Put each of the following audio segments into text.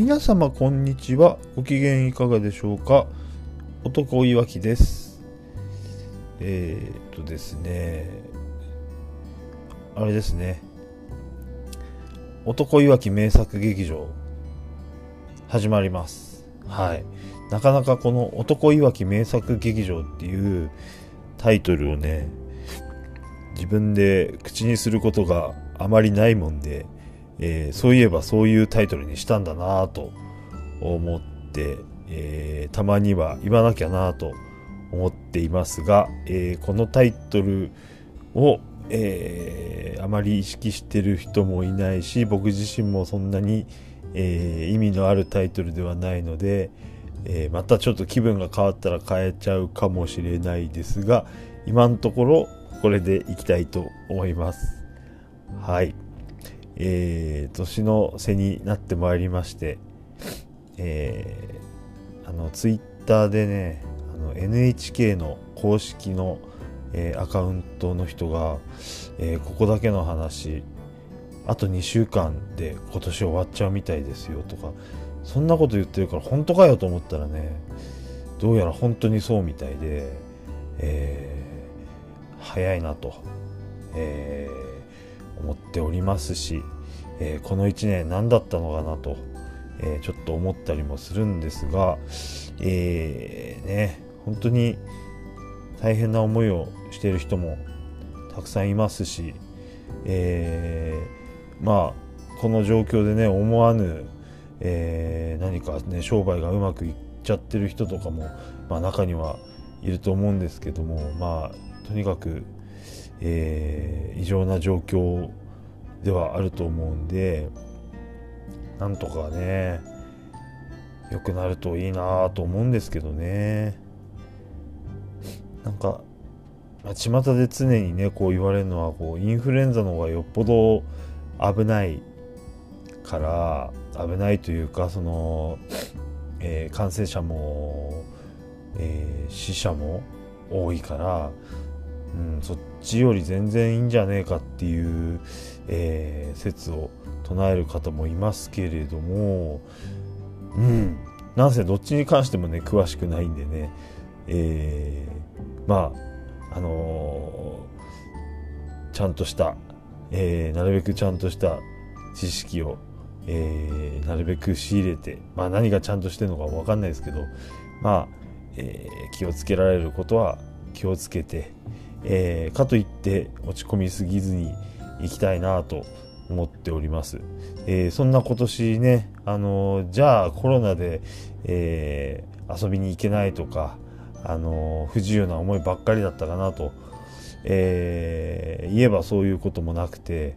皆様こんにちは。ご機嫌いかがでしょうか？男いわきです。えー、っとですね、あれですね。男いわき名作劇場、始まります。はい。なかなかこの男いわき名作劇場っていうタイトルをね、自分で口にすることがあまりないもんで、えー、そういえばそういうタイトルにしたんだなと思って、えー、たまには言わなきゃなと思っていますが、えー、このタイトルを、えーあまり意識してる人もいないし僕自身もそんなに、え意味のあるタイトルではないので、えまたちょっと気分が変わったら変えちゃうかもしれないですが今のところこれでいきたいと思います。はい。えー、年の瀬になってまいりまして、えー、あのツイッターでねあの NHK の公式の、えー、アカウントの人が、えー、ここだけの話あと2週間で今年終わっちゃうみたいですよとかそんなこと言ってるから本当かよと思ったらねどうやら本当にそうみたいで、えー、早いなと、えー思っておりますし、えー、この1年何だったのかなと、えー、ちょっと思ったりもするんですが、えー、ね、本当に大変な思いをしている人もたくさんいますし、えまあこの状況でね思わぬ、え何かね商売がうまくいっちゃってる人とかも、まあ、中にはいると思うんですけどもまあとにかくえー、異常な状況ではあると思うんでなんとかね良くなるといいなと思うんですけどね。なんか巷で常にねこう言われるのはこうインフルエンザの方がよっぽど危ないから危ないというかその、えー、感染者も、えー、死者も多いからうん、そっちより全然いいんじゃねえかっていう、えー、説を唱える方もいますけれども、うん、なんせどっちに関してもね詳しくないんでね、えー、まああのー、ちゃんとした、えー、なるべくちゃんとした知識を、え、なるべく仕入れて、まあ、何がちゃんとしてるのか分かんないですけど、まあえ、気をつけられることは気をつけて、えー、かといって落ち込みすぎずにいきたいなと思っております。えー、そんな今年ね、あのー、じゃあコロナで、えー、遊びに行けないとか、あの不自由な思いばっかりだったかなと、え言えばそういうこともなくて、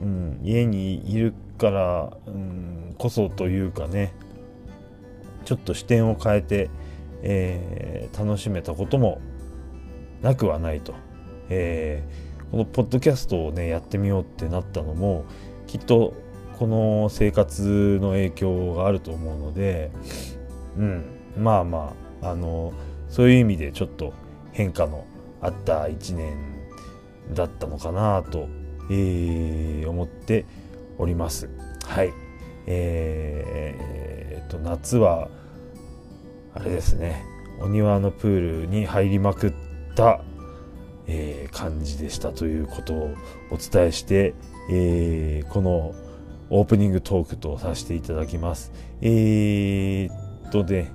うん、家にいるから、うん、こそというかね、ちょっと視点を変えて、え楽しめたこともなくはないと、えー、このポッドキャストをねやってみようってなったのもきっとこの生活の影響があると思うので、うん、まあまああのそういう意味でちょっと変化のあった1年だったのかなと、えー、思っております。はい。えー、と夏はあれですねお庭のプールに入りまくっ、えー、感じでしたということをお伝えして、えー、このオープニングトークとさせていただきます。えー、っとで、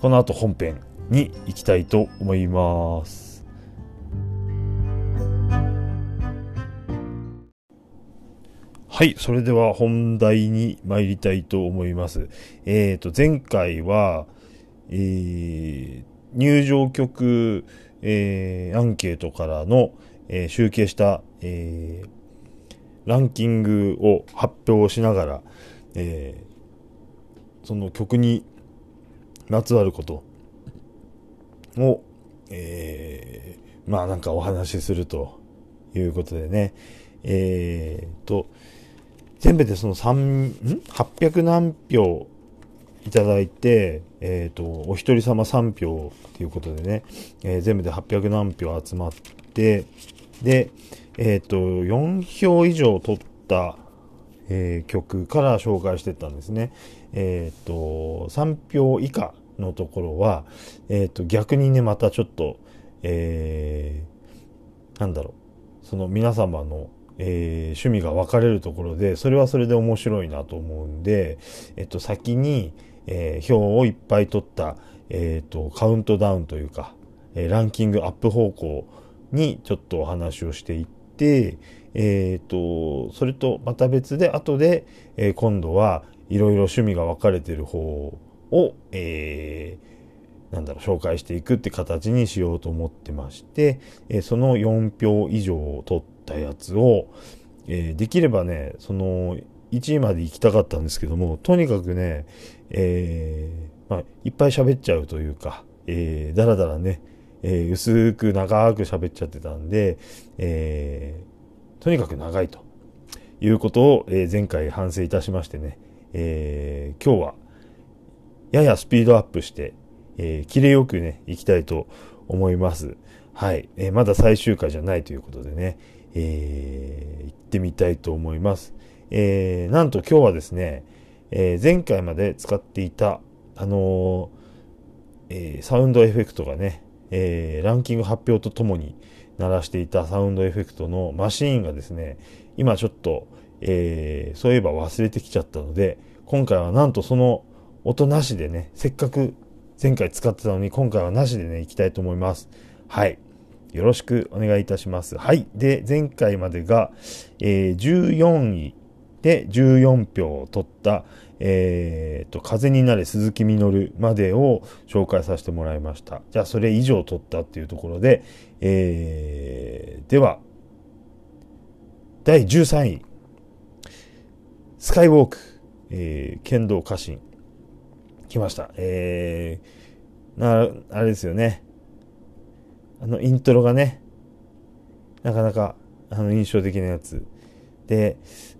この後本編に行きたいと思います。はい、それでは本題に参りたいと思います。えっ、ー、と、前回は、えー、入場曲、えー、アンケートからの、えー、集計した、えー、ランキングを発表しながら、えー、その曲にまつわることを、えー、まあなんかお話しするということでね、えー、と、全部でその3、ん ?800 何票いただいて、えっ、ー、と、お一人様3票ということでね、えー、全部で800何票集まって、で、えっ、ー、と、4票以上取った、えー、曲から紹介してったんですね。えっ、と、3票以下のところは、えっ、と、逆にね、またちょっと、えー、なんだろう、その皆様の、えー、趣味が分かれるところで、それはそれで面白いなと思うんで、えっ、と、先に、えー、票をいっぱい取った、えっ、と、カウントダウンというか、えランキングアップ方向にちょっとお話をしていって、えっ、と、それとまた別で、後で、え今度はいろいろ趣味が分かれてる方を、え、なんだろう、紹介していくって形にしようと思ってまして、えその4票以上を取ったやつを、えできればね、その1位まで行きたかったんですけども、とにかくね、えー、まあ、いっぱい喋っちゃうというか、えー、だらだらね、えー、薄く長く喋っちゃってたんで、えー、とにかく長いということを、えー、前回反省いたしましてね、えー、今日はややスピードアップして、えー、キレよくね、行きたいと思います。はい。えー、まだ最終回じゃないということでね、えー、行ってみたいと思います。えー、なんと今日はですね、えー、前回まで使っていた、あのー、えー、サウンドエフェクトがね、えー、ランキング発表とともに鳴らしていたサウンドエフェクトのマシーンがですね、今ちょっと、えー、そういえば忘れてきちゃったので、今回はなんとその音なしでね、せっかく前回使ってたのに今回はなしでね、行きたいと思います。はい。よろしくお願いいたします。はい。で、前回までが、えー、14位で14票を取った、えー、と、風になれ鈴木みのるまでを紹介させてもらいました。じゃあ、それ以上取ったっていうところで、えー、では、第13位、スカイウォーク、えー、剣道家臣、来ました。えー、な、あれですよね。あの、イントロがね、なかなか、あの、印象的なやつ。で、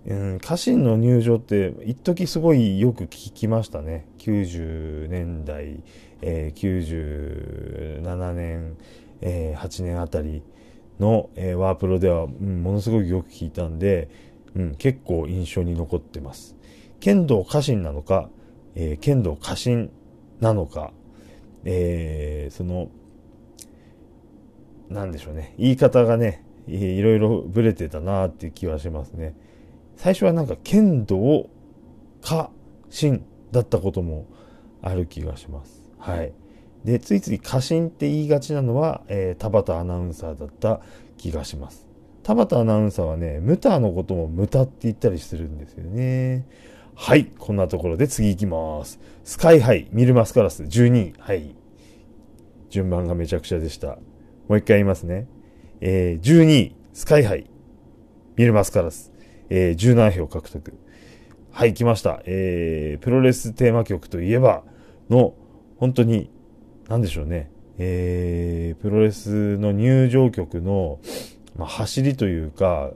うん、家臣の入場って一時すごいよく聞きましたね。90年代、えー、97年、えー、8年あたりの、えー、ワープロでは、うん、ものすごくよく聞いたんで、うん、結構印象に残ってます。剣道家臣なのか、えー、剣道家臣なのか、えー、その、なんでしょうね。言い方がね、いろいろブレてたなっていう気はしますね。最初はなんか剣道家臣だったこともある気がします。はい。で、ついつい家臣って言いがちなのは、えー、田畑アナウンサーだった気がします。田畑アナウンサーはね、ムタのこともムタって言ったりするんですよね。はい。こんなところで次行きます。スカイハイ、ミルマスカラス12位。はい。順番がめちゃくちゃでした。もう一回言いますね。えー、12位、スカイハイ、ミルマスカラス、えー、17票獲得。はい、来ました。えー、プロレステーマ曲といえばの、本当に、なんでしょうね。えー、プロレスの入場曲の、まあ、走りというか、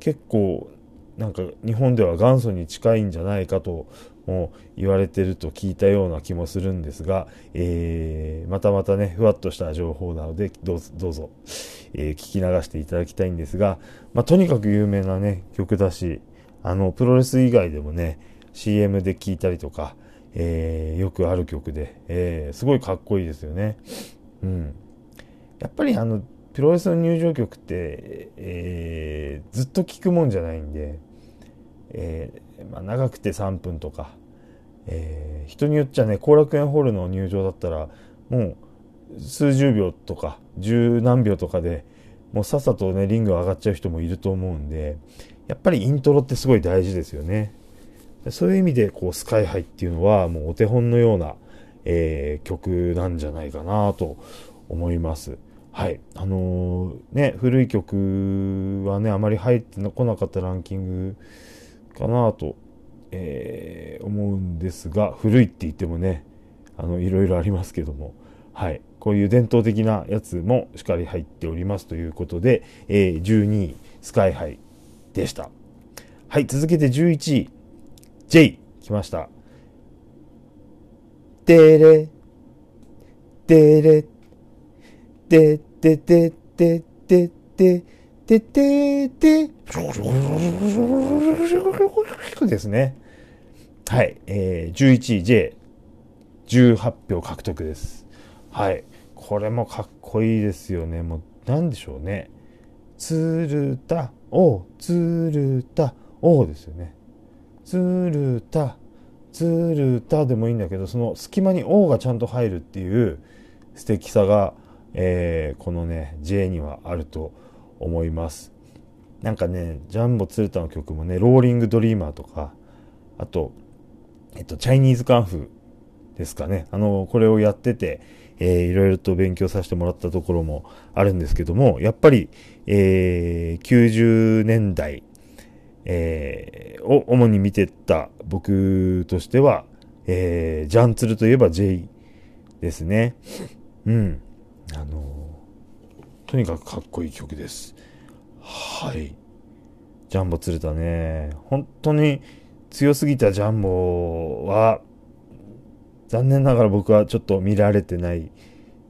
結構、なんか日本では元祖に近いんじゃないかとも言われてると聞いたような気もするんですが、えー、またまたね、ふわっとした情報なので、どうぞ、どうぞ、えー、聞き流していただきたいんですが、まあ、とにかく有名なね、曲だし、あの、プロレス以外でもね、CM で聴いたりとか、えー、よくある曲で、えー、すごいかっこいいですよね。うん。やっぱりあの、プロレスの入場曲って、えー、ずっと聴くもんじゃないんで、え、まあ、長くて3分とか、えー、人によっちゃね後楽園ホールの入場だったらもう数十秒とか十何秒とかでもうさっさとねリング上がっちゃう人もいると思うんでやっぱりイントロってすごい大事ですよね。そういう意味でこうスカイハイっていうのはもうお手本のような、えー、曲なんじゃないかなと思います。はい。あのー、ね、古い曲はね、あまり入ってこなかったランキングかなと、えー、思うんですが古いって言ってもねあのいろいろありますけども。はい。こういう伝統的なやつもしっかり入っておりますということで、えー、12位スカイハイでした。はい。続けて11位 J 来ました。てれてれててててててててて、ですね。はい。えー、11J、18票獲得です。はい。これもかっこいいですよね。もう、なんでしょうね。つるた、お、つるた、おですよね。つるた、つるたでもいいんだけど、その隙間におがちゃんと入るっていう素敵さが、えー、このね、J にはあると思います。なんかね、ジャンボ鶴田の曲もね、ローリングドリーマーとか、あと、えっと、チャイニーズカンフーですかね。あの、これをやってて、えー、いろいろと勉強させてもらったところもあるんですけども、やっぱり、えー、90年代、えー、を主に見てた僕としては、えー、ジャンツルといえば J ですね。うん。あの、とにかくかっこいい曲です。はい。ジャンボ釣れたね。本当に強すぎたジャンボは、残念ながら僕はちょっと見られてない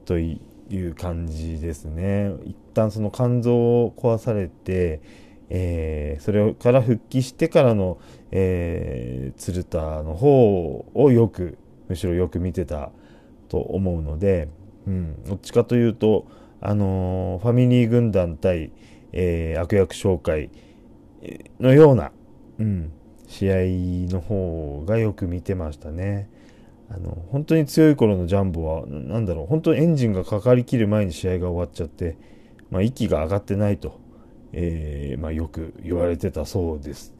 という感じですね。一旦その肝臓を壊されて、えー、それから復帰してからの、えー、鶴田の方をよく、むしろよく見てたと思うので、うん、どっちかというと、あのー、ファミリー軍団対、えー、悪役紹介のような、うん、試合の方がよく見てましたね。あの、本当に強い頃のジャンボは、なんだろう、本当にエンジンがかかりきる前に試合が終わっちゃって、まあ、息が上がってないと、えー、まあ、よく言われてたそうです。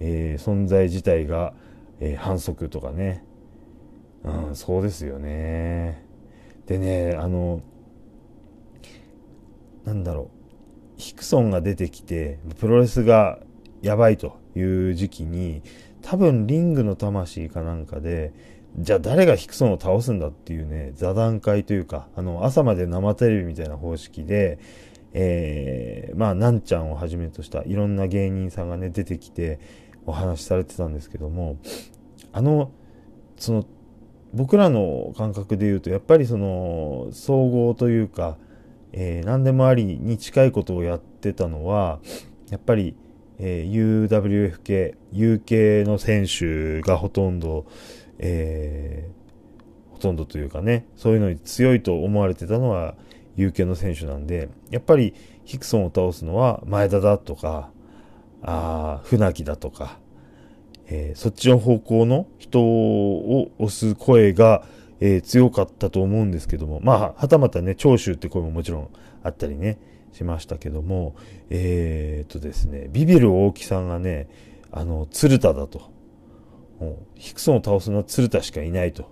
えー、存在自体が、えー、反則とかね。うん、そうですよね。でね、あの、なんだろう、ヒクソンが出てきて、プロレスがやばいという時期に、多分リングの魂かなんかで、じゃあ誰がヒクソンを倒すんだっていうね、座談会というか、あの、朝まで生テレビみたいな方式で、えー、まあ、なんちゃんをはじめとしたいろんな芸人さんがね、出てきてお話しされてたんですけども、あの、その、僕らの感覚で言うと、やっぱりその、総合というか、えー、何でもありに近いことをやってたのは、やっぱり、えー、UWF 系、U 系の選手がほとんど、えー、ほとんどというかね、そういうのに強いと思われてたのは U 系の選手なんで、やっぱりヒクソンを倒すのは前田だとか、あ船木だとか、えー、そっちの方向の人を押す声が、えー、強かったと思うんですけども、まあ、はたまたね、長州って声ももちろんあったりね、しましたけども、えー、っとですね、ビビる大木さんがね、あの、鶴田だと。ヒクソンを倒すのは鶴田しかいないと、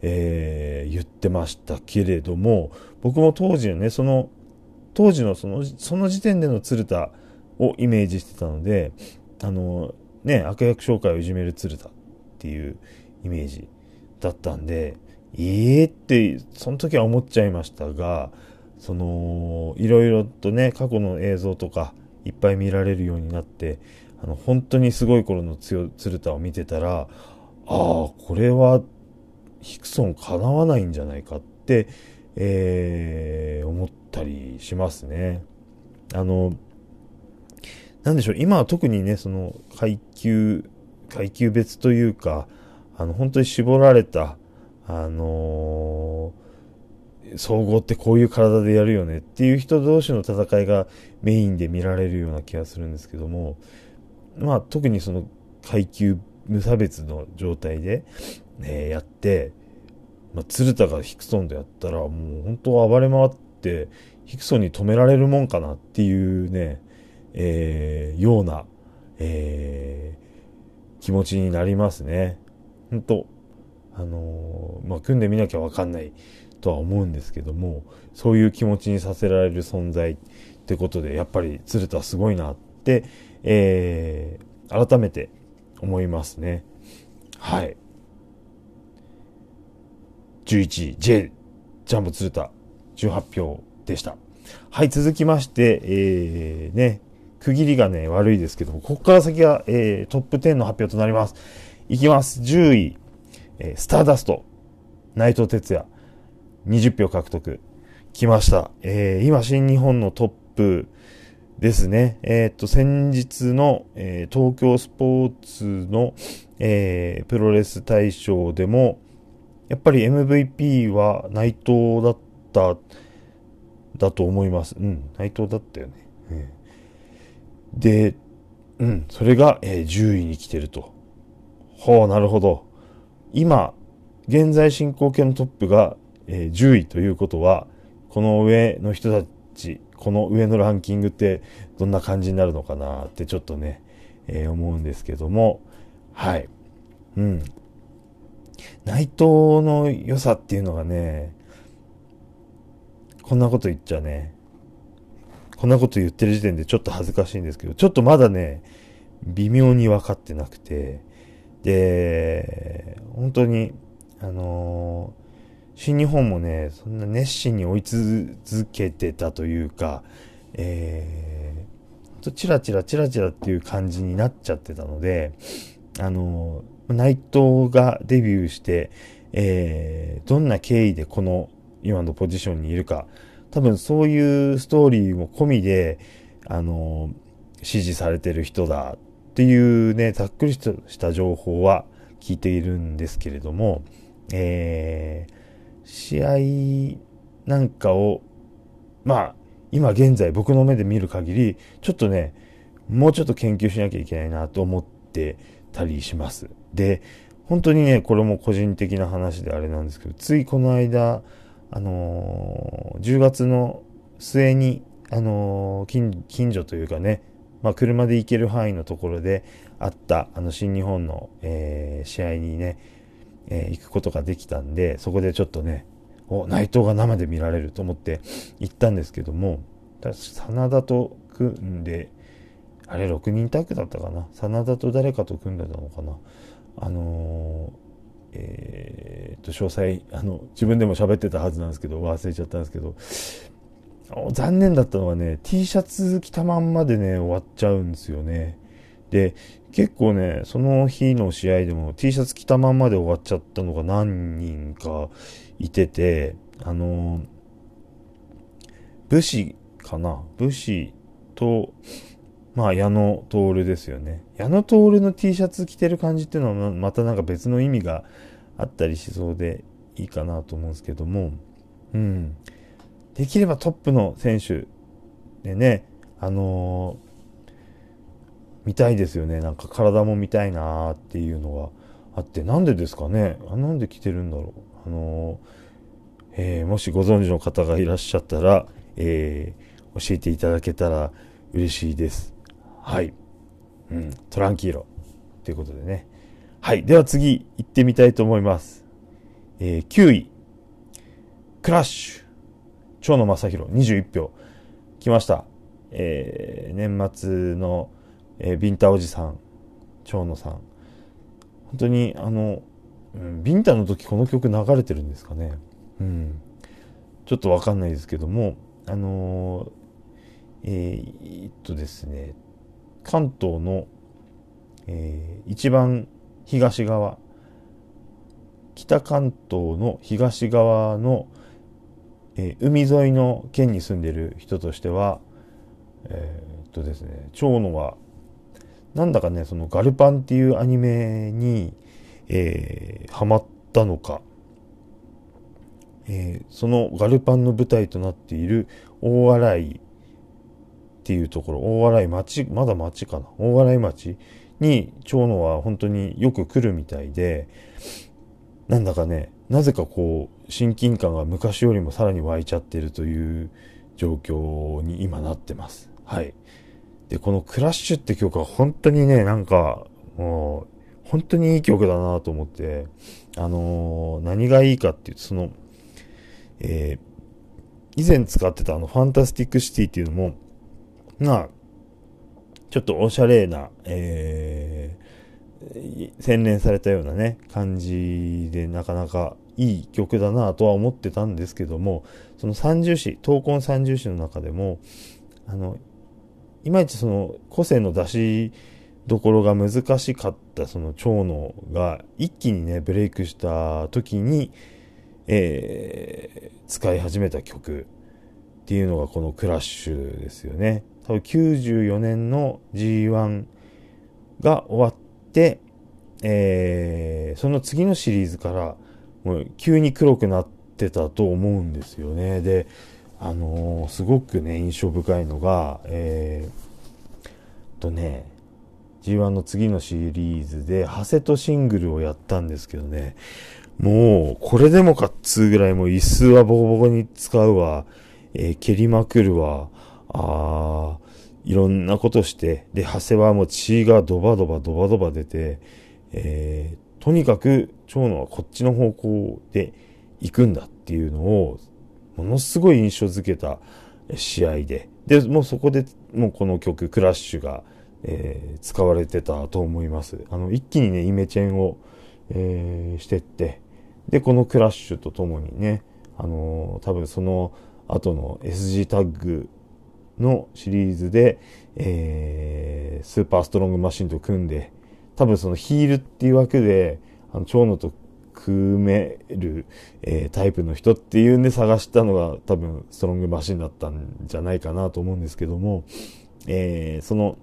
えー、言ってましたけれども、僕も当時のね、その、当時のその、その時点での鶴田をイメージしてたので、あの、ね、悪役紹介をいじめる鶴田っていうイメージだったんで、ええー、って、その時は思っちゃいましたが、その、いろいろとね、過去の映像とか、いっぱい見られるようになって、あの、本当にすごい頃の鶴田を見てたら、ああ、これは、ヒクソン叶わないんじゃないかって、えー、思ったりしますね。あの、なんでしょう、今は特にね、その階級、階級別というか、あの、本当に絞られた、あのー、総合ってこういう体でやるよねっていう人同士の戦いがメインで見られるような気がするんですけども、まあ特にその階級無差別の状態で、ね、やって、まあ、鶴田がヒクソンでやったらもう本当暴れ回ってヒクソンに止められるもんかなっていうね、えー、ような、えー、気持ちになりますね。本当あの、まあ、組んでみなきゃわかんないとは思うんですけども、そういう気持ちにさせられる存在ってことで、やっぱり鶴田すごいなって、えー、改めて思いますね。はい。11位、J、ジャンボ鶴田、18票でした。はい、続きまして、えー、ね、区切りがね、悪いですけども、ここから先は、えー、トップ10の発表となります。いきます。10位、えー、スターダスト、内藤哲也、20票獲得。来ました。えー、今、新日本のトップですね。えっ、と、先日の、えー、東京スポーツの、えー、プロレス大賞でも、やっぱり MVP は内藤だった、だと思います。うん、内藤だったよね。で、うん、それが、えー、10位に来てると。ほう、なるほど。今、現在進行形のトップが、えー、10位ということは、この上の人たち、この上のランキングってどんな感じになるのかなってちょっとね、えー、思うんですけども、はい。うん。内藤の良さっていうのがね、こんなこと言っちゃね、こんなこと言ってる時点でちょっと恥ずかしいんですけど、ちょっとまだね、微妙に分かってなくて、で、本当に、あのー、新日本もね、そんな熱心に追い続けてたというか、えー、とチラチラチラチラっていう感じになっちゃってたので、あのー、内藤がデビューして、えー、どんな経緯でこの今のポジションにいるか、多分そういうストーリーも込みで、あの、支持されてる人だっていうね、ざっくりした情報は聞いているんですけれども、えー、試合なんかを、まあ、今現在僕の目で見る限り、ちょっとね、もうちょっと研究しなきゃいけないなと思ってたりします。で、本当にね、これも個人的な話であれなんですけど、ついこの間、あのー、10月の末に、あのー、近近所というかね、まあ、車で行ける範囲のところであったあの新日本の、えー、試合にね、え行くことができたんでそこでちょっとねお内藤が生で見られると思って行ったんですけども真田と組んであれ6人タッグだったかな？真田と誰かと組んでたのかな？あのーえー、と、詳細、あの、自分でも喋ってたはずなんですけど、忘れちゃったんですけど、残念だったのはね、T シャツ着たまんまでね、終わっちゃうんですよね。で、結構ね、その日の試合でも T シャツ着たまんまで終わっちゃったのが何人かいてて、あの武士かな？武士と、まあ、矢野徹ですよね。矢野徹の T シャツ着てる感じっていうのは、またなんか別の意味があったりしそうでいいかなと思うんですけども、うん。できればトップの選手でね、あのー、見たいですよね。なんか体も見たいなーっていうのがあって、なんでですかね？あなんで着てるんだろう？あのー、えー、もしご存知の方がいらっしゃったら、え教えていただけたら嬉しいです。はい。うん、トランキーロ。ということでね。はい。では次、行ってみたいと思います。え、9位。クラッシュ。蝶野正宏、21票。来ました。えー、年末の、えー、ビンタおじさん、蝶野さん。本当に、あの、うん、ビンタの時この曲流れてるんですかね。うん。ちょっとわかんないですけども、あのー、えー、っとですね、関東の、えー、一番東側北関東の東側の、えー、海沿いの県に住んでる人としてはえー、っとですね長野はなんだかねそのガルパンっていうアニメに、えー、ハマったのか、えー、そのガルパンの舞台となっている大洗っていうところ、大洗町、まだ町かな？大洗町に長野は本当によく来るみたいで、なんだかね、なぜかこう、親近感が昔よりもさらに湧いちゃってるという状況に今なってます。はい。で、このクラッシュって曲は本当にね、なんか、もう、本当にいい曲だなと思って、あのー、何がいいかっていうと、その、えー、以前使ってたあの、 Fantastic City っていうのも、まあ、ちょっとおしゃれな、えー、洗練されたようなね、感じでなかなかいい曲だなとは思ってたんですけども、その三銃士、闘魂三銃士の中でも、あの、いまいちその個性の出しどころが難しかったその蝶野が一気にね、ブレイクした時に、えー、使い始めた曲っていうのがこのクラッシュですよね。多分94年の G1 が終わって、えー、その次のシリーズからもう急に黒くなってたと思うんですよね。で、あのー、すごくね、印象深いのが、えー、とね、G1 の次のシリーズで、ハセとシングルをやったんですけどね、もう、これでもかっつうぐらいもう椅子はボコボコに使うわ、えー、蹴りまくるわ、あいろんなことして、で、長谷はもう血がドバドバドバドバ出て、えー、とにかく蝶野はこっちの方向で行くんだっていうのを、ものすごい印象づけた試合で、で、もうそこでもうこの曲、クラッシュが、えー、使われてたと思います。あの、一気にね、イメチェンを、えー、してって、で、このクラッシュとともにね、あのー、多分その後の SG タッグのシリーズで、えー、スーパーストロングマシンと組んで、多分そのヒールっていう枠で、あの、蝶野と組める、えー、タイプの人っていうんで探したのが多分ストロングマシンだったんじゃないかなと思うんですけども、えー、その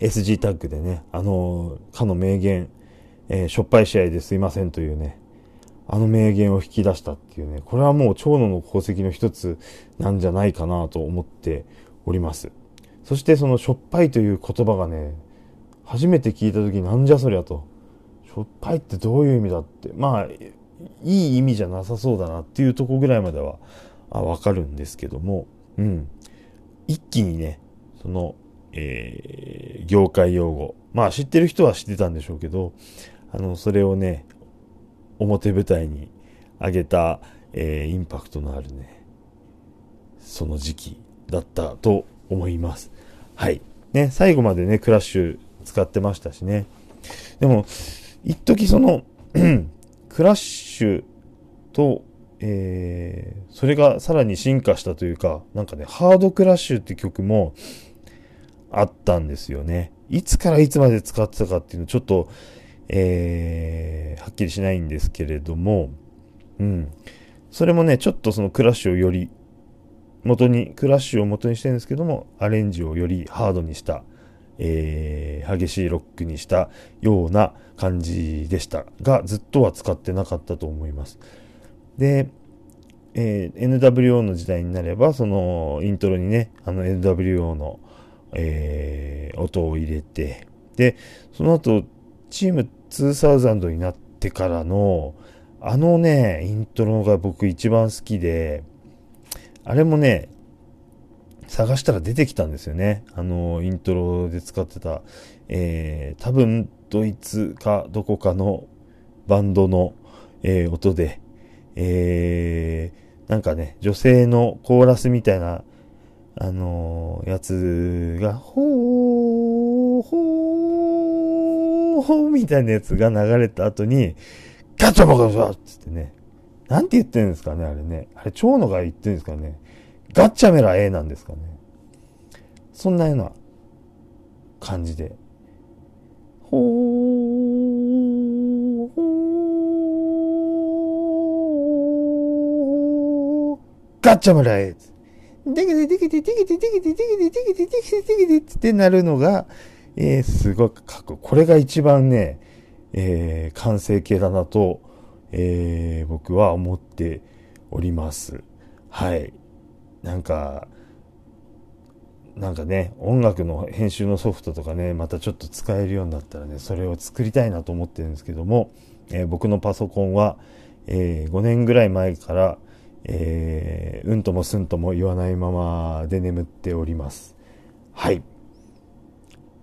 SG タッグでね、あのかの名言、え、しょっぱい試合ですいませんというね、あの名言を引き出したっていうね、これはもう長野の功績の一つなんじゃないかなと思っております。そしてそのしょっぱいという言葉がね、初めて聞いた時なんじゃそりゃと。しょっぱいってどういう意味だって。まあ、いい意味じゃなさそうだなっていうとこぐらいまではあわかるんですけども、うん。一気にね、その、えー、業界用語。まあ知ってる人は知ってたんでしょうけど、あの、それをね、表舞台に上げた、えー、インパクトのあるね、その時期だったと思います。はい。ね、最後までね、クラッシュ使ってましたしね。でも、一時その クラッシュと、えー、それがさらに進化したというか、なんかね、ハードクラッシュって曲もあったんですよね。いつからいつまで使ってたかっていうのちょっと、えー、はっきりしないんですけれども、うん。それもね、ちょっとそのクラッシュをより、元に、クラッシュを元にしてるんですけども、アレンジをよりハードにした、えー、激しいロックにしたような感じでしたが、ずっとは使ってなかったと思います。で、えー、NWO の時代になれば、そのイントロにね、あの NWO の、えー、音を入れて、で、その後、チーム2000になってからの、あのね、イントロが僕一番好きで、あれもね、探したら出てきたんですよね。あの、イントロで使ってた、えー、多分ドイツかどこかのバンドの、えー、音で、えー、なんかね、女性のコーラスみたいな、あのー、やつが、ほー、ほー、ほーみたいなやつが流れた後に、ガチャバカバつってね、なんて言ってるんですかね、あれね。あれ、蝶野が言ってるんですかね。ガッチャメラ A なんですかね。そんなような感じで。ほー、ほー、ガッチャメラ A! できてできてできてできてできてできてできてできてできてってなるのが、えー、すごくかっこいいこれが一番ね、えー、完成形だなと、えー、僕は思っております。はい。なんか、なんかね、音楽の編集のソフトとかね、またちょっと使えるようになったらね、それを作りたいなと思ってるんですけども、えー、僕のパソコンは、えー、5年ぐらい前から、えー、うんともすんとも言わないままで眠っております。はい。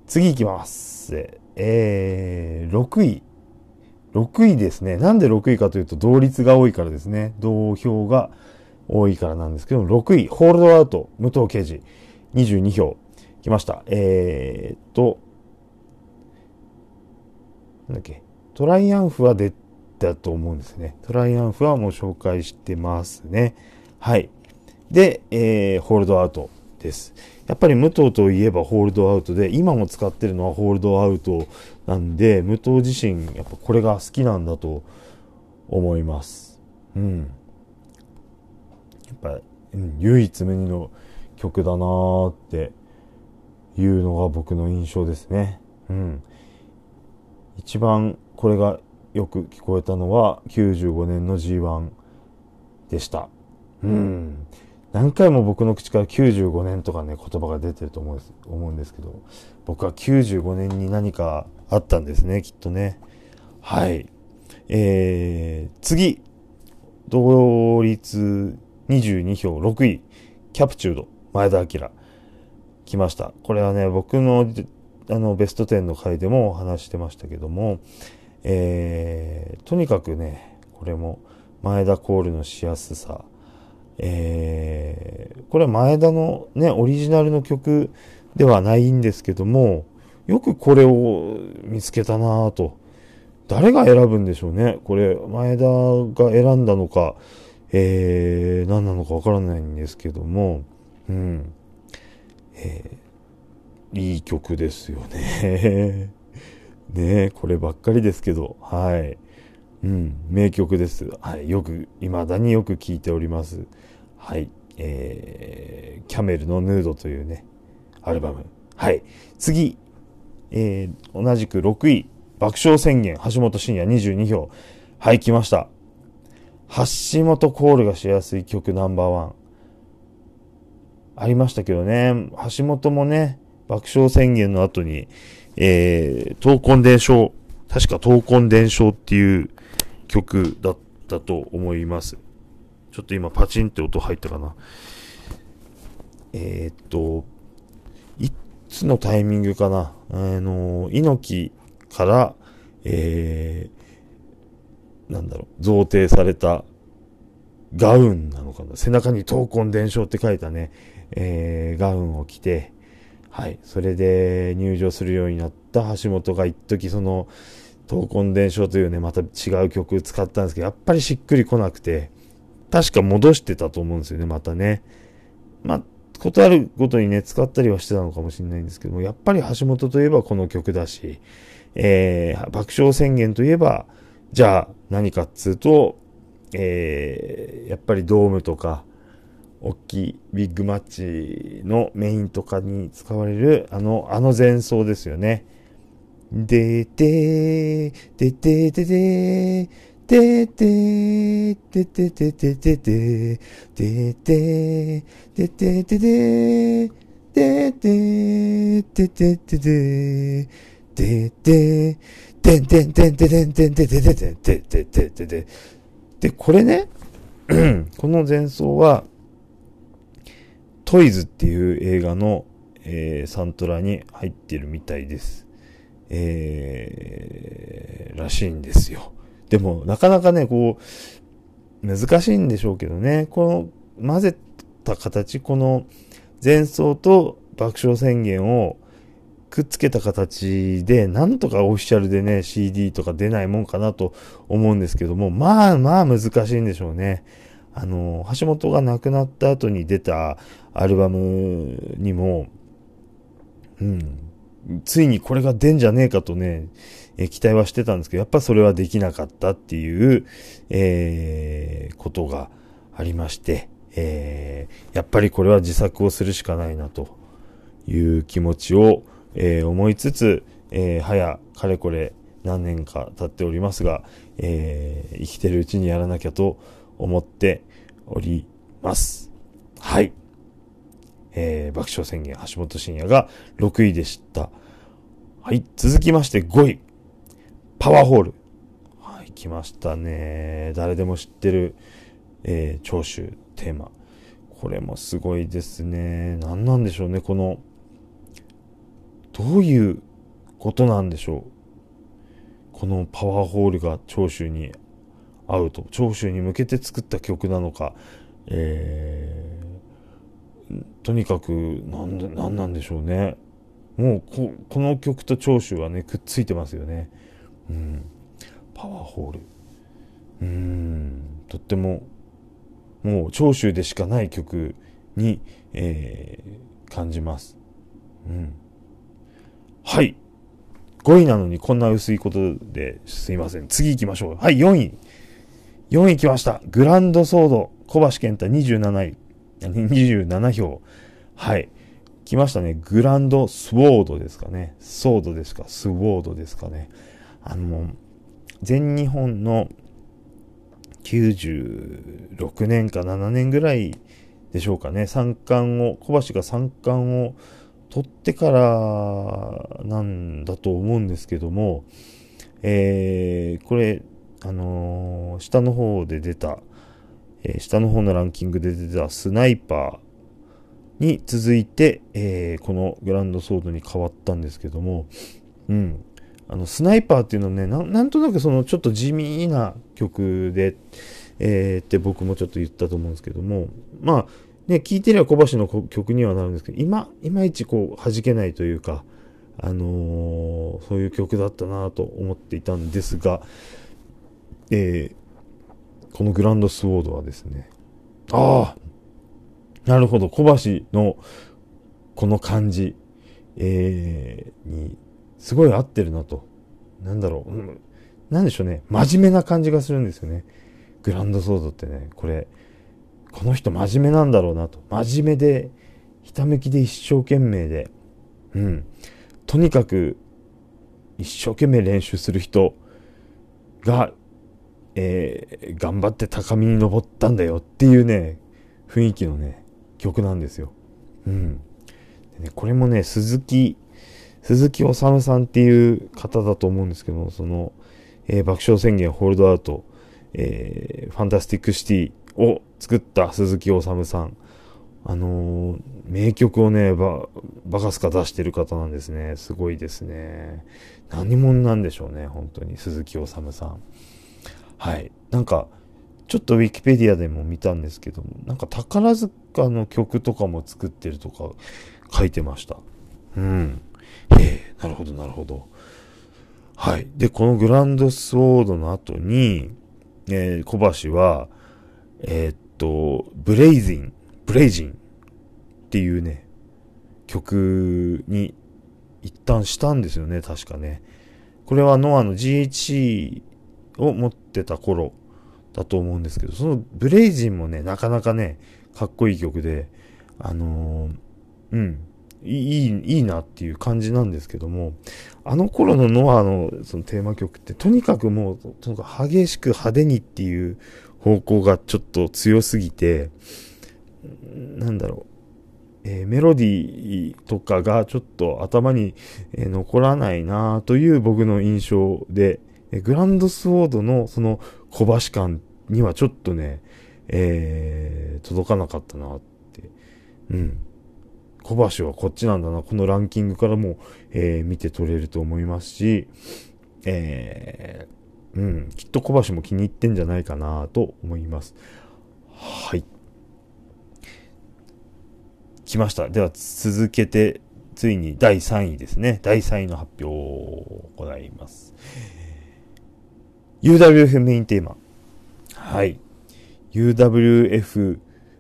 次行きます。えー、6位。6位ですね。なんで6位かというと、同率が多いからですね。同票が多いからなんですけど、6位、ホールドアウト、武藤刑事、22票、来ました。えー、っと、なんだっけ、トライアンフは出だと思うんですね。トライアンフはもう紹介してますね。はい。で、えー、ホールドアウトです。やっぱり武藤といえばホールドアウトで、今も使ってるのはホールドアウトなんで、武藤自身、やっぱこれが好きなんだと思います。うん。ぱ、うん、唯一無二の曲だなーっていうのが僕の印象ですね。うん。一番これがよく聞こえたのは95年の G1 でした。うん。何回も僕の口から95年とかね、言葉が出てると思うんですけど、僕は95年に何かあったんですね、きっとね。はい。えー、次、同率22票6位、キャプチュード、前田明。来ました。これはね、僕のあのベスト10の回でも話してましたけども、えー、とにかくね、これも前田コールのしやすさ、えー、これは前田のね、オリジナルの曲ではないんですけども、よくこれを見つけたなぁと。誰が選ぶんでしょうね。これ、前田が選んだのか、えー、何なのかわからないんですけども、うん。えー、いい曲ですよね。ねこればっかりですけど、はい。うん、名曲です。はい。よく、未だによく聴いております。はい。えー、キャメルのヌードというね、アルバム。はい。次、えー、同じく6位、爆笑宣言、橋本真也22票。はい、来ました。橋本コールがしやすい曲ナンバーワン。ありましたけどね、橋本もね、爆笑宣言の後に、えー、闘魂伝承、確か闘魂伝承っていう曲だったと思います。ちょっと今パチンって音入ったかな。えー、っと、いつのタイミングかな。あの、猪木から、えー、なんだろう、贈呈されたガウンなのかな。背中に闘魂伝承って書いたね、えー、ガウンを着て、はい。それで入場するようになった橋本が一時その、闘魂伝承というね、また違う曲使ったんですけど、やっぱりしっくり来なくて、確か戻してたと思うんですよね、またね。まあ、ことあるごとにね、使ったりはしてたのかもしれないんですけども、やっぱり橋本といえばこの曲だし、えー、爆笑宣言といえば、じゃあ何かっつうと、えー、やっぱりドームとか、大きいビッグマッチのメインとかに使われる、あの、あの前奏ですよね。でてー、でてててでてでてててててでてでてててでてでててててでててんてんてんてんてんてんてんてんてんてんてんてんてんてんてんで、これね、この前奏は、トイズっていう映画の、えー、サントラに入ってるみたいです。えー、らしいんですよ。でも、なかなかね、こう、難しいんでしょうけどね、この混ぜた形、この前奏と爆笑宣言をくっつけた形で、なんとかオフィシャルでね、CD とか出ないもんかなと思うんですけども、まあまあ難しいんでしょうね。あの、橋本が亡くなった後に出たアルバムにも、うん、ついにこれが出んじゃねえかとね、え期待はしてたんですけど、やっぱそれはできなかったっていう、えー、ことがありまして、えー、やっぱりこれは自作をするしかないなという気持ちを、えー、思いつつ、えー、早、かれこれ何年か経っておりますが、えー、生きてるうちにやらなきゃと思っております。はい。えー、爆笑宣言、橋本真也が6位でした。はい。続きまして5位。パワーホール。はい、来ましたね。誰でも知ってる、えー、聴取テーマ。これもすごいですね。何なんでしょうね、この、どういうことなんでしょう？このパワーホールが聴取に合うと、長州に向けて作った曲なのか、えー、とにかく、な、なんなんでしょうね。もうこ、この曲と長州はね、くっついてますよね。うん。パワーホール。うん、とっても、もう長州でしかない曲に、えー、感じます。うん。はい。5位なのにこんな薄いことですいません。次行きましょう。はい、4位。4位来ました。グランドソード、小橋健太27位、27票。はい。来ましたね。グランドスウォードですかね。ソードですか？スウォードですかね。あの、全日本の96年か7年ぐらいでしょうかね。三冠を、小橋が三冠を取ってからなんだと思うんですけども、えー、これ、あのー、下の方で出た、えー、下の方のランキングで出たスナイパーに続いて、え、このグランドソードに変わったんですけども、うん。あの、スナイパーっていうのね、なんとなくそのちょっと地味な曲で、えー、って僕もちょっと言ったと思うんですけども、まあ、ね、聴いてりゃ小橋の曲にはなるんですけど、今、いまいちこう、弾けないというか、あのー、そういう曲だったなと思っていたんですが、えー、このグランドスウォードはですね、ああ、なるほど、小橋のこの感じ、えー、に、すごい合ってるなと。なんだろう、うん、なんでしょうね、真面目な感じがするんですよね。グランドソードってね、これ、この人真面目なんだろうなと。真面目で、ひたむきで一生懸命で、うん。とにかく、一生懸命練習する人が、えー、頑張って高みに登ったんだよっていうね、雰囲気のね、曲なんですよ。うん。でね、これもね、鈴木、鈴木修さんっていう方だと思うんですけど、その、えー、爆勝宣言 Hold Out、えー、 Fantastic City を作った鈴木修さん。あのー、名曲をね、ば、バカスカ出してる方なんですね。すごいですね。何者なんでしょうね、本当に。鈴木治さん。はい。なんか、ちょっとウィキペディアでも見たんですけども、なんか宝塚の曲とかも作ってるとか書いてました。うん。ええなるほど、なるほど。はい。で、このグランドスウォードの後に、えー、小橋は、えー、っと、ブレイズン、ブレイジンっていうね、曲に一旦したんですよね、確かね。これはノアの GHC を持ってた頃だと思うんですけど、そのブレイジンもね、なかなかね、かっこいい曲で、あのー、うん、いい、いいなっていう感じなんですけども、あの頃のノアのそのテーマ曲って、とにかくもう、とにかく激しく派手にっていう方向がちょっと強すぎて、なんだろう、えー、メロディーとかがちょっと頭に、えー、残らないなという僕の印象で、えー、グランドスウォードのその小橋感にはちょっとね、え、届かなかったなって。うん。小橋はこっちなんだな、このランキングからも、え、見て取れると思いますし、えー、うん、きっと小橋も気に入ってんじゃないかなと思います。はい。来ました。では続けて、ついに第3位ですね。第3位の発表を行います。UWF メインテーマ。はい。UWF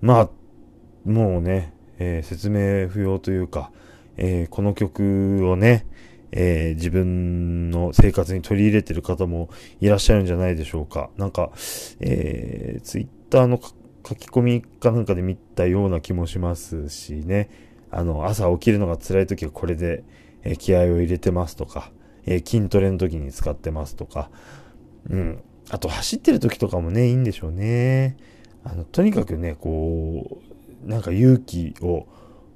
まあ、もうね、えー、説明不要というか、えー、この曲をね、えー、自分の生活に取り入れてる方もいらっしゃるんじゃないでしょうか。なんか、えー、ツイッターの書き込みかなんかで見たような気もしますしね。あの、朝起きるのが辛い時はこれで、えー、気合を入れてますとか、えー、筋トレの時に使ってますとか、うん。あと走ってる時とかもね、いいんでしょうね。あの、とにかくね、こう、なんか勇気を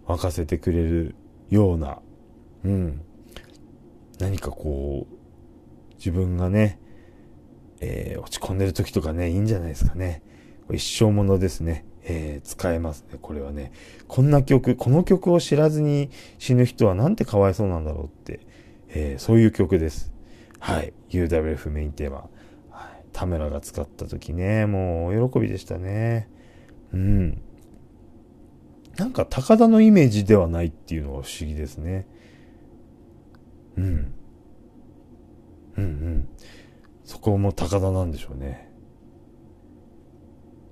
沸かせてくれるような、うん、何かこう、自分がね、えー、落ち込んでる時とかね、いいんじゃないですかね。一生ものですね。えー、使えますね、これはね。こんな曲、この曲を知らずに死ぬ人はなんてかわいそうなんだろうって、えー、そういう曲です。はい。UWF メインテーマ。田村が使った時ね、もう喜びでしたね。うん。なんか高田のイメージではないっていうのが不思議ですね。うん。うんうん。そこも高田なんでしょうね。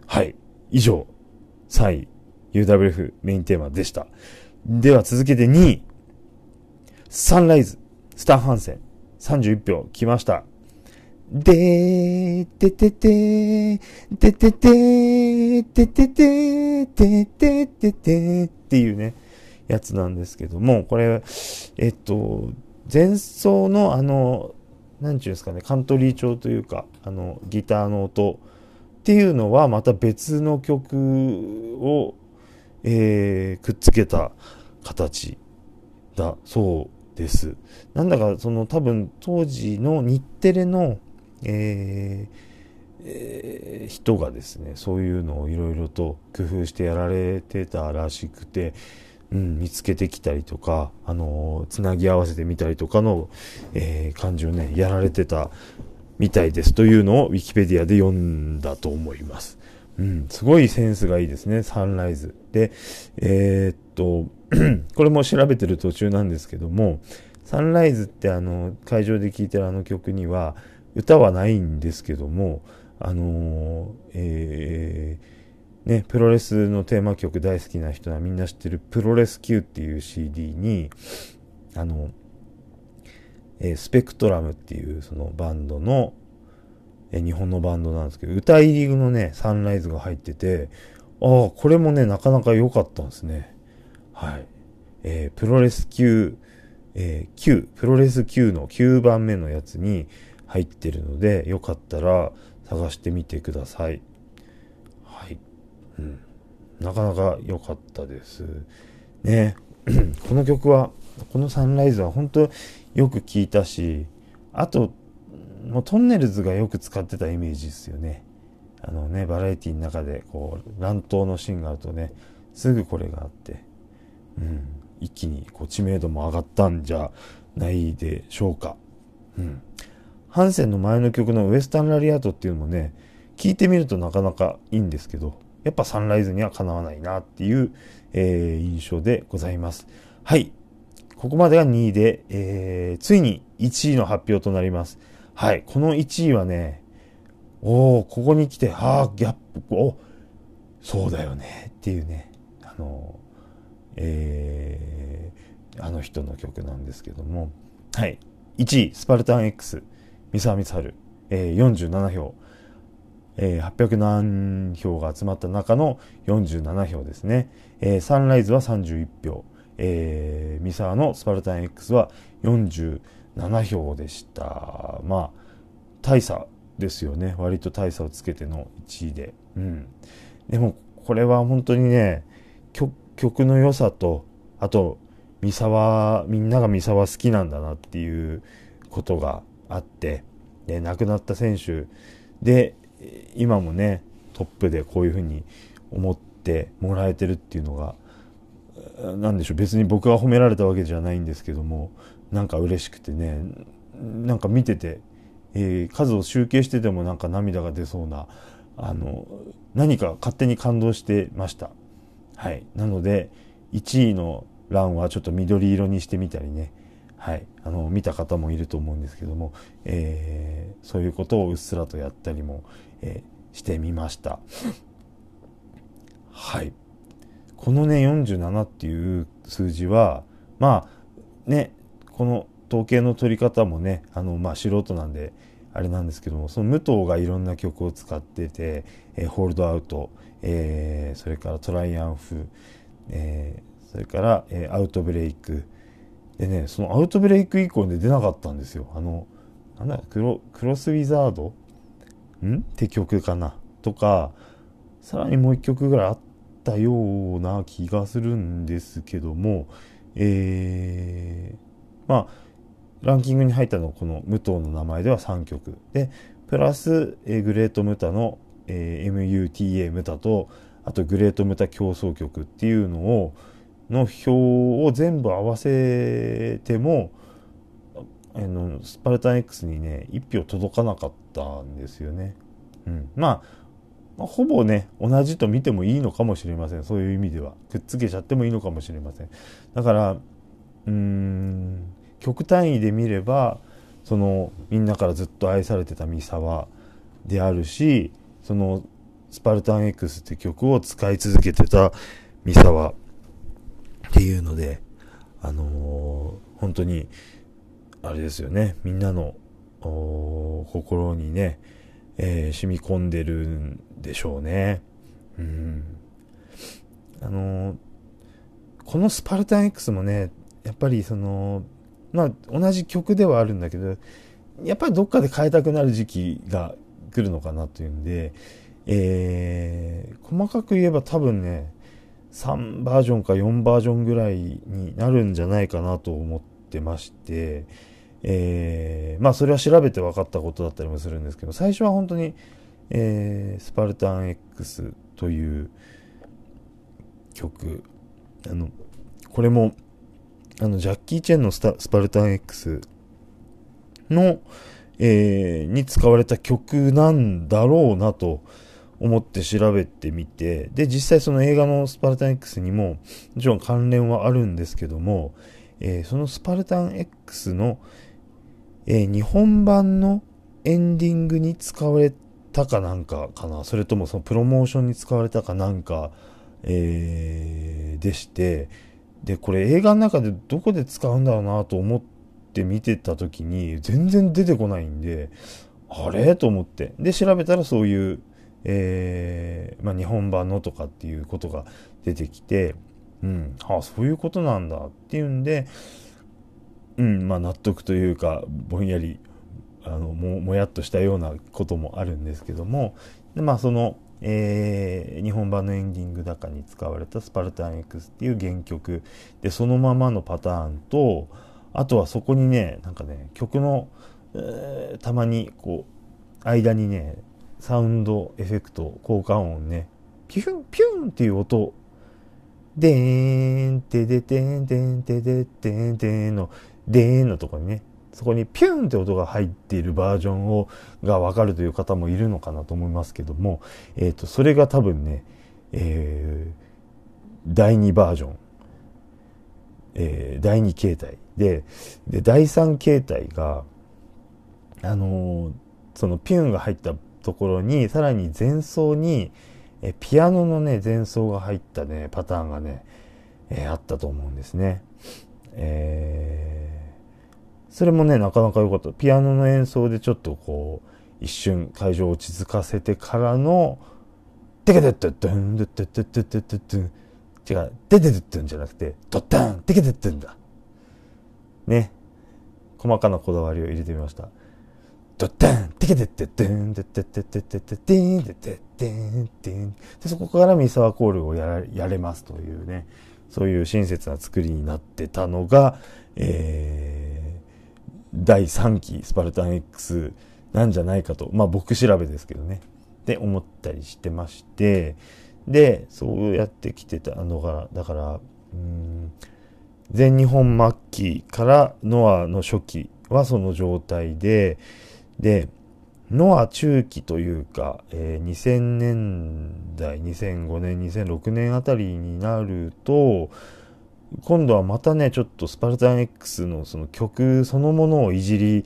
はい。以上、3位、UWF メインテーマでした。では続けて2位、サンライズ、スタンハンセン、31票来ました。でー、てててー、てててー、てててー、ててててっていうね、やつなんですけども、これ、えっと、前奏のあの、なんちゅうんですかね、カントリー調というか、あの、ギターの音っていうのはまた別の曲を、えー、くっつけた形だそうです。なんだかその多分当時の日テレのえーえー、人がですねそういうのをいろいろと工夫してやられてたらしくて、うん、見つけてきたりとか、あの、つなぎ合わせてみたりとかの、えー、感じをねやられてたみたいですというのをウィキペディアで読んだと思います。うん、すごいセンスがいいですね、サンライズ。で、えー、っと、これも調べてる途中なんですけども、サンライズってあの、会場で聴いてるあの曲には、歌はないんですけども、あのえー、ね、プロレスのテーマ曲大好きな人はみんな知ってるプロレス Q っていう CD に、あの、えー、スペクトラムっていうそのバンドの、えー、日本のバンドなんですけど、歌入りのね、サンライズが入ってて、ああ、これもね、なかなか良かったんですね。はい。えー、プロレス Q、えー、Q、プロレス Q の9番目のやつに、入ってるので、よかったら探してみてください。はい。うん。なかなか良かったです。ね この曲は、このサンライズは本当よく聴いたし、あと、もうトンネルズがよく使ってたイメージですよね。あのね、バラエティの中で、こう、乱闘のシーンがあるとね、すぐこれがあって、うん、一気にこう知名度も上がったんじゃないでしょうか。うん。ハンセンの前の曲のウエスタンラリアートっていうのもね、聞いてみるとなかなかいいんですけど、やっぱサンライズにはかなわないなっていう、えー、印象でございます。はい。ここまでが2位で、えー、ついに1位の発表となります。はい。この1位はね、おー、ここに来て、はあ、ギャップ、おそうだよね、っていうね、あの、えー、あの人の曲なんですけども、はい。1位、スパルタン X。三沢光晴、えー、47票、えー、800何票が集まった中の47票ですね。えー、サンライズは31票、えー、三沢のスパルタン X は47票でした。まあ、大差ですよね。割と大差をつけての1位で。うん。でも、これは本当にね、曲の良さと、あと、三沢、みんなが三沢好きなんだなっていうことがあって、で、亡くなった選手で、今もね、トップでこういうふうに思ってもらえてるっていうのが、何でしょう、別に僕が褒められたわけじゃないんですけども、なんか嬉しくてね、なんか見てて、えー、数を集計しててもなんか涙が出そうな、あの、何か勝手に感動してました。はい。なので、1位の欄はちょっと緑色にしてみたりね、はい、あの見た方もいると思うんですけども、えー、そういうことをうっすらとやったりも、えー、してみました。はい。このね、47っていう数字は、まあ、ね、この統計の取り方もね、あの、まあ、素人なんで、あれなんですけども、その武藤がいろんな曲を使ってて、えー、ホールドアウト、えー、それからトライアンフ、えー、それから、えー、アウトブレイク、でね、そのアウトブレイク以降で出なかったんですよ。あの、なんだ、クロクロスウィザード？ん？って曲かな？とか、さらにもう一曲ぐらいあったような気がするんですけども、えー、まあ、ランキングに入ったのはこの武藤の名前では3曲。で、プラス、えー、グレートムタの、えー、MUTA ムタと、あとグレートムタ競争曲っていうのを、の票を全部合わせてもあのスパルタン X にね1票届かなかったんですよね。うん、まあまあ、ほぼね、同じと見てもいいのかもしれません。そういう意味では。くっつけちゃってもいいのかもしれません。だから、うーん、極単位で見れば、その、みんなからずっと愛されてた三沢であるし、その、スパルタン X って曲を使い続けてた三沢っていうので、あのー、本当に、あれですよね、みんなの心にね、えー、染み込んでるんでしょうね。うん。あのー、このスパルタン X もね、やっぱりその、まあ同じ曲ではあるんだけど、やっぱりどっかで変えたくなる時期が来るのかなというんで、えー、細かく言えば多分ね、3バージョンか4バージョンぐらいになるんじゃないかなと思ってまして、えー、まあそれは調べて分かったことだったりもするんですけど、最初は本当に、えー、スパルタン X という曲、あの、これも、あの、ジャッキー・チェンのスパルタン X の、えー、に使われた曲なんだろうなと思って調べてみて、で、実際その映画のスパルタン X にも、もちろん関連はあるんですけども、えー、そのスパルタン X の、えー、日本版のエンディングに使われたかなんかかな、それともそのプロモーションに使われたかなんか、えー、でして、で、これ映画の中でどこで使うんだろうなと思って見てた時に全然出てこないんで、あれ？と思って。で、調べたらそういう、えー、まあ、日本版のとかっていうことが出てきて、うん、ああ、そういうことなんだっていうんで、うん、まあ納得というか、ぼんやり、あの、も、もやっとしたようなこともあるんですけども、で、まあその、えー、日本版のエンディングだかに使われたスパルタン X っていう原曲。で、そのままのパターンと、あとはそこにね、なんかね、曲の、えー、たまにこう、間にね、サウンドエフェクト、効果音ね、ピュン、ピュンっていう音、でーん、てでてんてんてでてんてんのでーんのとこにね、そこにピュンって音が入っているバージョンを、がわかるという方もいるのかなと思いますけども、えっ、ー、と、それが多分ね、えー、第2バージョン、えー、第2形態。で、で、第3形態が、あのー、そのピュンが入ったところに、さらに前奏に、えピアノのね、前奏が入ったね、パターンがね、えー、あったと思うんですね。えー、それもね、なかなか良かった。ピアノの演奏でちょっとこう、一瞬会場を落ち着かせてからの、テケテッテッテン、テッテッテッテッテッテッテン、違う、テテテッテンじゃなくて、ドッタン、テケテッテンだ。ね。細かなこだわりを入れてみました。ドッン、テケテッテッテン、テッテッテッテッテッテン、テッテッテン、で、そこからミサワコールをややれますというね。そういう親切な作りになってたのが、えー、第3期スパルタン X なんじゃないかと、まあ僕調べですけどね、って思ったりしてまして、で、そうやってきてたのが、だから、うん、全日本末期からノアの初期はその状態で、で、ノア中期というか、えー、2000年代、2005年、2006年あたりになると、今度はまたね、ちょっとスパルタン X のその曲そのものをいじり、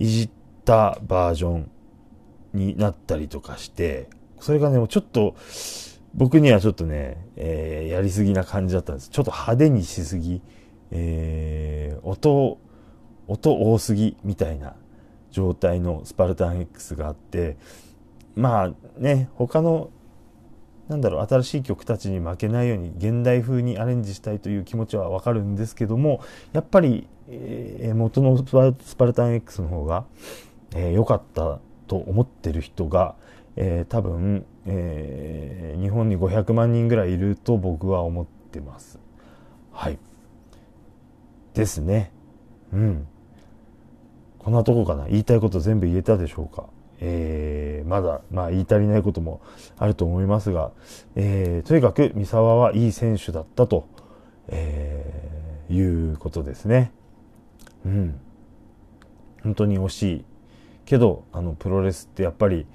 いじったバージョンになったりとかして、それがね、ちょっと、僕にはちょっとね、えー、やりすぎな感じだったんです。ちょっと派手にしすぎ、えー、音、音多すぎみたいな状態のスパルタン X があってまあね他のなんだろう新しい曲たちに負けないように現代風にアレンジしたいという気持ちはわかるんですけどもやっぱり、えー、元のスパルタン X の方が良、えー、かったと思ってる人が、えー、多分、えー、日本に500万人ぐらいいると僕は思ってます。はい。ですね。うん。こんなとこかな？言いたいこと全部言えたでしょうか？えー、まだ、まあ言い足りないこともあると思いますが、えー、とにかく三沢はいい選手だったと、えー、いうことですね。うん。本当に惜しい。けど、あの、プロレスってやっぱり、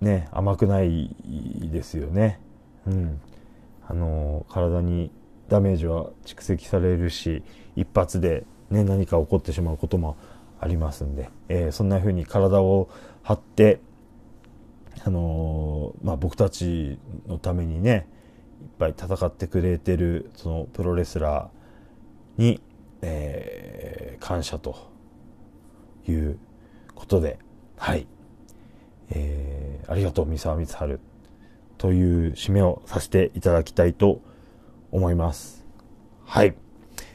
ね甘くないですよねうんあの体にダメージは蓄積されるし一発で、ね、何か起こってしまうこともありますんで、えー、そんな風に体を張ってあのー、まあ、僕たちのためにねいっぱい戦ってくれてるそのプロレスラーに、えー、感謝ということではい、えー、ありがとう三沢光晴という締めをさせていただきたいと思います。はい。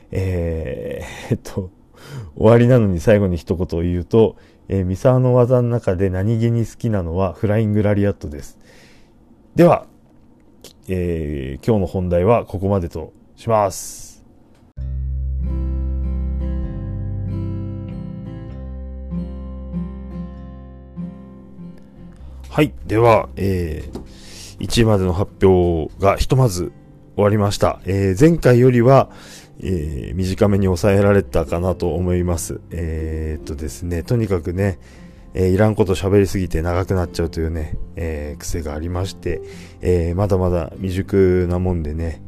えー、えっと終わりなのに最後に一言を言うとえー、三沢の技の中で何気に好きなのはフライングラリアットです。では、えー、今日の本題はここまでとします。はい。では、えー、1位までの発表がひとまず終わりました。えー、前回よりは、えー、短めに抑えられたかなと思います。えー、っとですね、とにかくね、えー、いらんこと喋りすぎて長くなっちゃうというね、え、癖がありまして、え、まだまだ未熟なもんでね、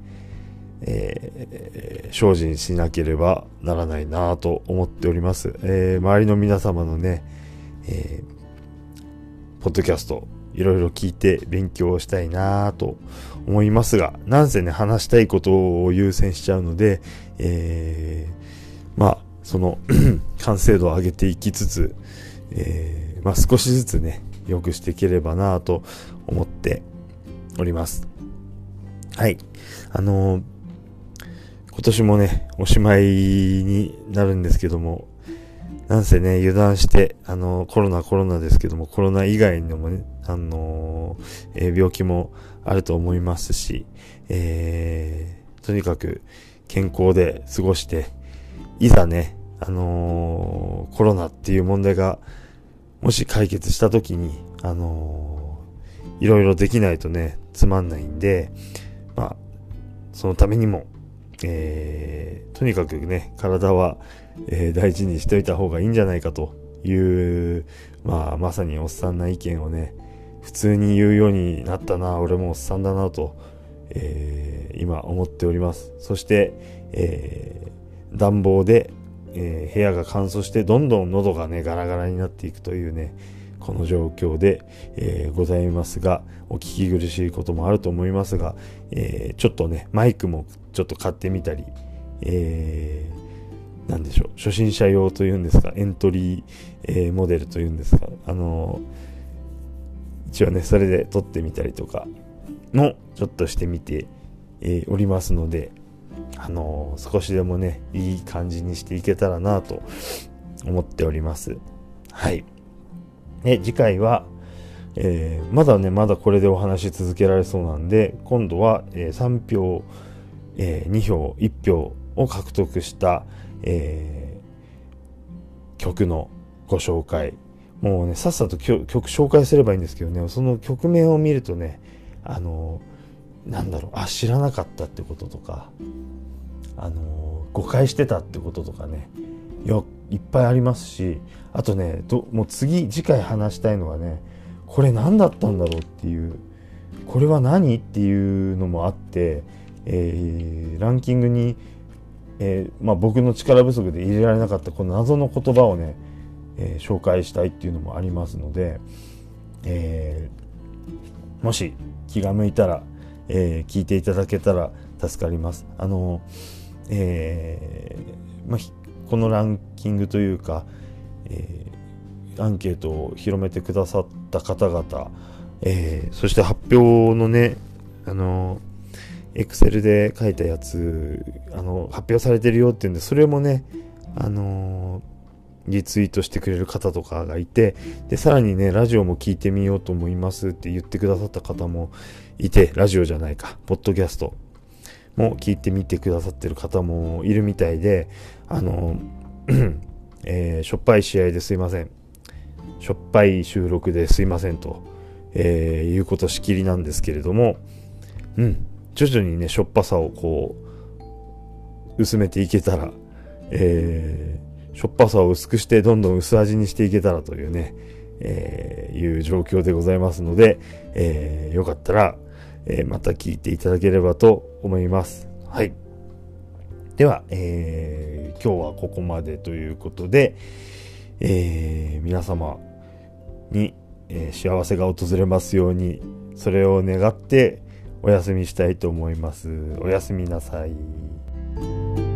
え、精進しなければならないなと思っております。え、周りの皆様のね、え、ポッドキャスト、いろいろ聞いて勉強したいなと思思いますが、なんせね、話したいことを優先しちゃうので、えー、まあ、その 完成度を上げていきつつ、えー、まあ、少しずつね、良くしていければなと思っております。はい。あのー、今年もね、おしまいになるんですけども、なんせね、油断して、あの、コロナコロナですけども、コロナ以外にもね、あのー、えー、病気もあると思いますし、えー、とにかく健康で過ごして、いざね、あのー、コロナっていう問題がもし解決した時に、あのー、いろいろできないとね、つまんないんで、まあ、そのためにも、えー、とにかくね、体は、えー、大事にしておいた方がいいんじゃないかという、まあ、まさにおっさんな意見をね、普通に言うようになったな、俺もおっさんだなと、えー、今思っております。そして、えー、暖房で、えー、部屋が乾燥してどんどん喉がね、ガラガラになっていくというね、この状況で、えー、ございますが、お聞き苦しいこともあると思いますが、えー、ちょっとね、マイクもちょっと買ってみたり、えー、なんでしょう、初心者用というんですか、エントリー、えー、モデルというんですか、あのー一応ね、それで撮ってみたりとかもちょっとしてみて、えー、おりますので、あのー、少しでもね、いい感じにしていけたらなと思っております。はい。で、次回は、えー、まだね、まだこれでお話し続けられそうなんで、今度は、え、3票、え、2票、1票を獲得した、え曲のご紹介もうね、さっさと曲紹介すればいいんですけどね、その曲名を見るとね、あの、なんだろう、あ、知らなかったってこととか、あの、誤解してたってこととかね、よいっぱいありますし、あとね、どもう次、次回話したいのはね、これ何だったんだろうっていう、これは何っていうのもあって、えー、ランキングに、えーまあ、僕の力不足で入れられなかったこの謎の言葉をねえー、紹介したいっていうのもありますので、えー、もし気が向いたら、えー、聞いていただけたら助かります。あの、えー、まあ、このランキングというか、えー、アンケートを広めてくださった方々、えー、そして発表のね、あの、エクセルで書いたやつ、あの、発表されてるよっていうんで、それもね、あのーリツイートしてくれる方とかがいて、で、さらにね、ラジオも聞いてみようと思いますって言ってくださった方もいて、ラジオじゃないか、ポッドキャストも聞いてみてくださってる方もいるみたいで、あの、えー、しょっぱい試合ですいません。しょっぱい収録ですいませんと、えー、いうことしきりなんですけれども、うん、徐々にね、しょっぱさをこう、薄めていけたら、えーしょっぱさを薄くしてどんどん薄味にしていけたらというね、えー、いう状況でございますので、えー、よかったら、えー、また聞いていただければと思います。はい。では、えー、今日はここまでということで、えー、皆様に、えー、幸せが訪れますように、それを願ってお休みしたいと思います。おやすみなさい。